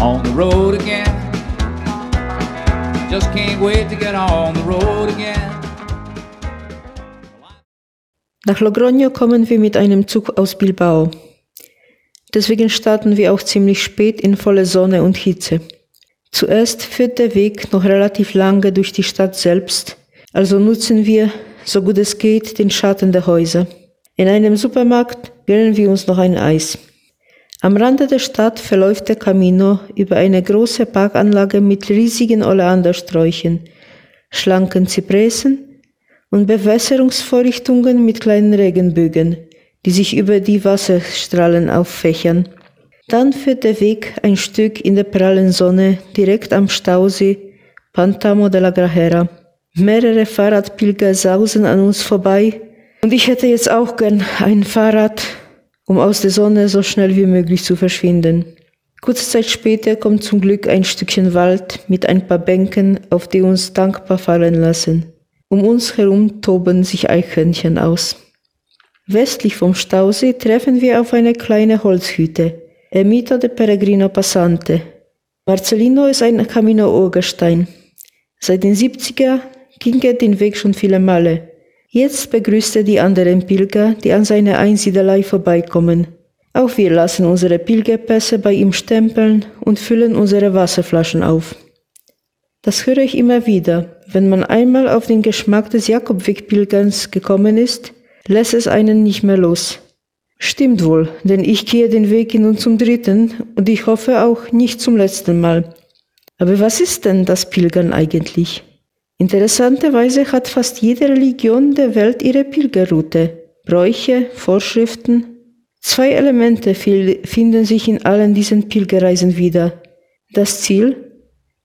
on the road again. Just can't wait to get on the road again. Nach Logroño kommen wir mit einem Zug aus Bilbao. Deswegen starten wir auch ziemlich spät in volle Sonne und Hitze. Zuerst führt der Weg noch relativ lange durch die Stadt selbst, also nutzen wir, so gut es geht, den Schatten der Häuser. In einem Supermarkt gönnen wir uns noch ein Eis. Am Rande der Stadt verläuft der Camino über eine große Parkanlage mit riesigen Oleandersträuchen, schlanken Zypressen und Bewässerungsvorrichtungen mit kleinen Regenbögen, die sich über die Wasserstrahlen auffächern. Dann führt der Weg ein Stück in der prallen Sonne direkt am Stausee Pantamo de la Grajera. Mehrere Fahrradpilger sausen an uns vorbei und ich hätte jetzt auch gern ein Fahrrad um aus der Sonne so schnell wie möglich zu verschwinden. Kurze Zeit später kommt zum Glück ein Stückchen Wald mit ein paar Bänken, auf die uns dankbar fallen lassen. Um uns herum toben sich Eichhörnchen aus. Westlich vom Stausee treffen wir auf eine kleine Holzhütte, Ermita de Peregrino Passante. Marcellino ist ein Camino-Urgestein. Seit den 70er ging er den Weg schon viele Male. Jetzt begrüßt er die anderen Pilger, die an seiner Einsiedelei vorbeikommen. Auch wir lassen unsere Pilgerpässe bei ihm stempeln und füllen unsere Wasserflaschen auf. Das höre ich immer wieder. Wenn man einmal auf den Geschmack des Jakobwegpilgerns gekommen ist, lässt es einen nicht mehr los. Stimmt wohl, denn ich gehe den Weg nun zum dritten und ich hoffe auch nicht zum letzten Mal. Aber was ist denn das Pilgern eigentlich? Interessanterweise hat fast jede Religion der Welt ihre Pilgerroute, Bräuche, Vorschriften. Zwei Elemente finden sich in allen diesen Pilgerreisen wieder. Das Ziel,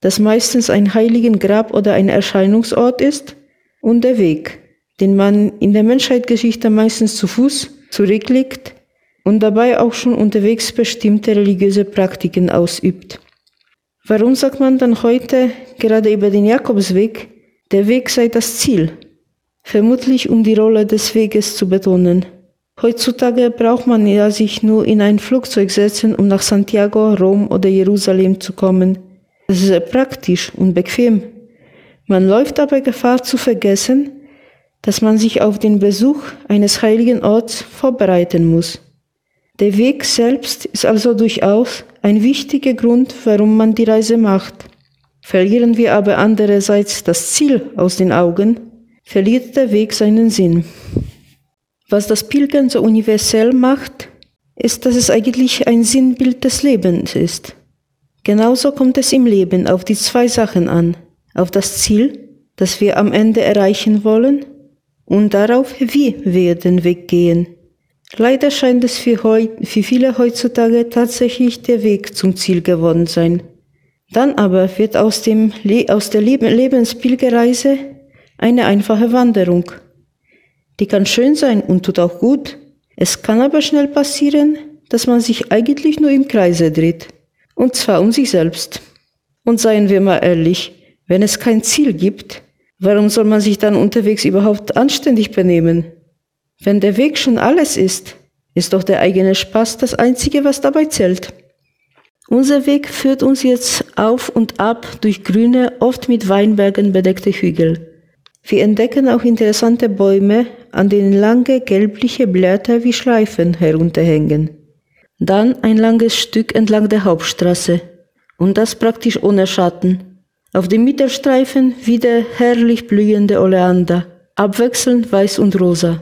das meistens ein heiligen Grab oder ein Erscheinungsort ist, und der Weg, den man in der Menschheitsgeschichte meistens zu Fuß zurücklegt und dabei auch schon unterwegs bestimmte religiöse Praktiken ausübt. Warum sagt man dann heute gerade über den Jakobsweg, der Weg sei das Ziel, vermutlich um die Rolle des Weges zu betonen. Heutzutage braucht man ja sich nur in ein Flugzeug setzen, um nach Santiago, Rom oder Jerusalem zu kommen. Das ist sehr praktisch und bequem. Man läuft aber Gefahr zu vergessen, dass man sich auf den Besuch eines heiligen Orts vorbereiten muss. Der Weg selbst ist also durchaus ein wichtiger Grund, warum man die Reise macht. Verlieren wir aber andererseits das Ziel aus den Augen, verliert der Weg seinen Sinn. Was das Pilgern so universell macht, ist, dass es eigentlich ein Sinnbild des Lebens ist. Genauso kommt es im Leben auf die zwei Sachen an, auf das Ziel, das wir am Ende erreichen wollen, und darauf, wie wir den Weg gehen. Leider scheint es für, für viele heutzutage tatsächlich der Weg zum Ziel geworden sein. Dann aber wird aus, dem aus der Leb Lebenspilgerreise eine einfache Wanderung. Die kann schön sein und tut auch gut. Es kann aber schnell passieren, dass man sich eigentlich nur im Kreise dreht. Und zwar um sich selbst. Und seien wir mal ehrlich, wenn es kein Ziel gibt, warum soll man sich dann unterwegs überhaupt anständig benehmen? Wenn der Weg schon alles ist, ist doch der eigene Spaß das Einzige, was dabei zählt. Unser Weg führt uns jetzt auf und ab durch grüne, oft mit Weinbergen bedeckte Hügel. Wir entdecken auch interessante Bäume, an denen lange gelbliche Blätter wie Schleifen herunterhängen. Dann ein langes Stück entlang der Hauptstraße. Und das praktisch ohne Schatten. Auf dem Mittelstreifen wieder herrlich blühende Oleander, abwechselnd weiß und rosa.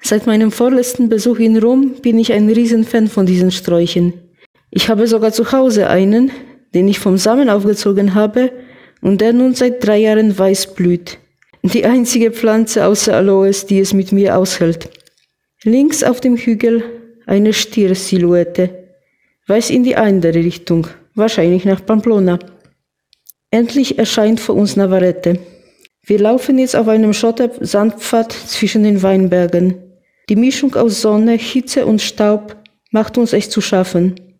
Seit meinem vorletzten Besuch in Rom bin ich ein Riesenfan von diesen Sträuchen. Ich habe sogar zu Hause einen, den ich vom Samen aufgezogen habe und der nun seit drei Jahren weiß blüht. Die einzige Pflanze außer Aloes, die es mit mir aushält. Links auf dem Hügel eine Stiersilhouette. Weiß in die andere Richtung, wahrscheinlich nach Pamplona. Endlich erscheint vor uns Navarrete. Wir laufen jetzt auf einem Schotter-Sandpfad zwischen den Weinbergen. Die Mischung aus Sonne, Hitze und Staub macht uns echt zu schaffen.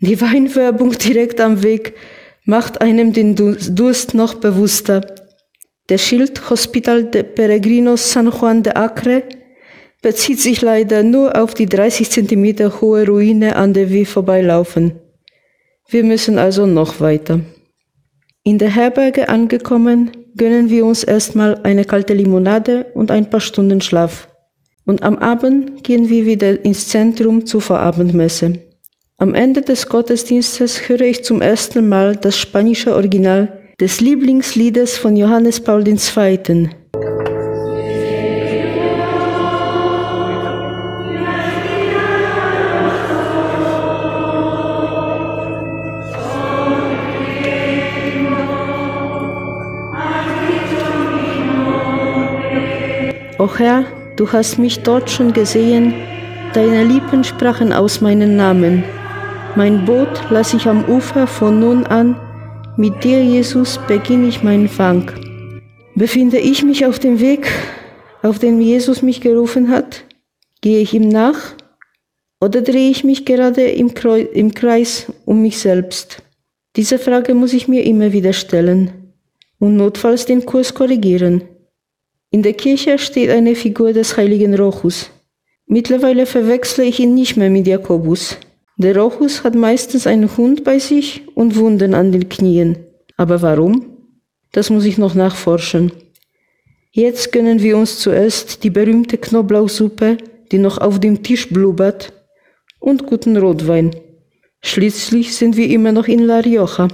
Die Weinwerbung direkt am Weg macht einem den Durst noch bewusster. Der Schild Hospital de Peregrinos San Juan de Acre bezieht sich leider nur auf die 30 cm hohe Ruine, an der wir vorbeilaufen. Wir müssen also noch weiter. In der Herberge angekommen, gönnen wir uns erstmal eine kalte Limonade und ein paar Stunden Schlaf. Und am Abend gehen wir wieder ins Zentrum zur Vorabendmesse. Am Ende des Gottesdienstes höre ich zum ersten Mal das spanische Original des Lieblingsliedes von Johannes Paul II. O Herr, du hast mich dort schon gesehen, deine Lippen sprachen aus meinen Namen. Mein Boot lass ich am Ufer von nun an, mit dir, Jesus, beginne ich meinen Fang. Befinde ich mich auf dem Weg, auf dem Jesus mich gerufen hat? Gehe ich ihm nach? Oder drehe ich mich gerade im, Kreu im Kreis um mich selbst? Diese Frage muss ich mir immer wieder stellen und notfalls den Kurs korrigieren. In der Kirche steht eine Figur des heiligen Rochus. Mittlerweile verwechsle ich ihn nicht mehr mit Jakobus. Der Rochus hat meistens einen Hund bei sich und Wunden an den Knien. Aber warum? Das muss ich noch nachforschen. Jetzt gönnen wir uns zuerst die berühmte Knoblauchsuppe, die noch auf dem Tisch blubbert, und guten Rotwein. Schließlich sind wir immer noch in La Rioja.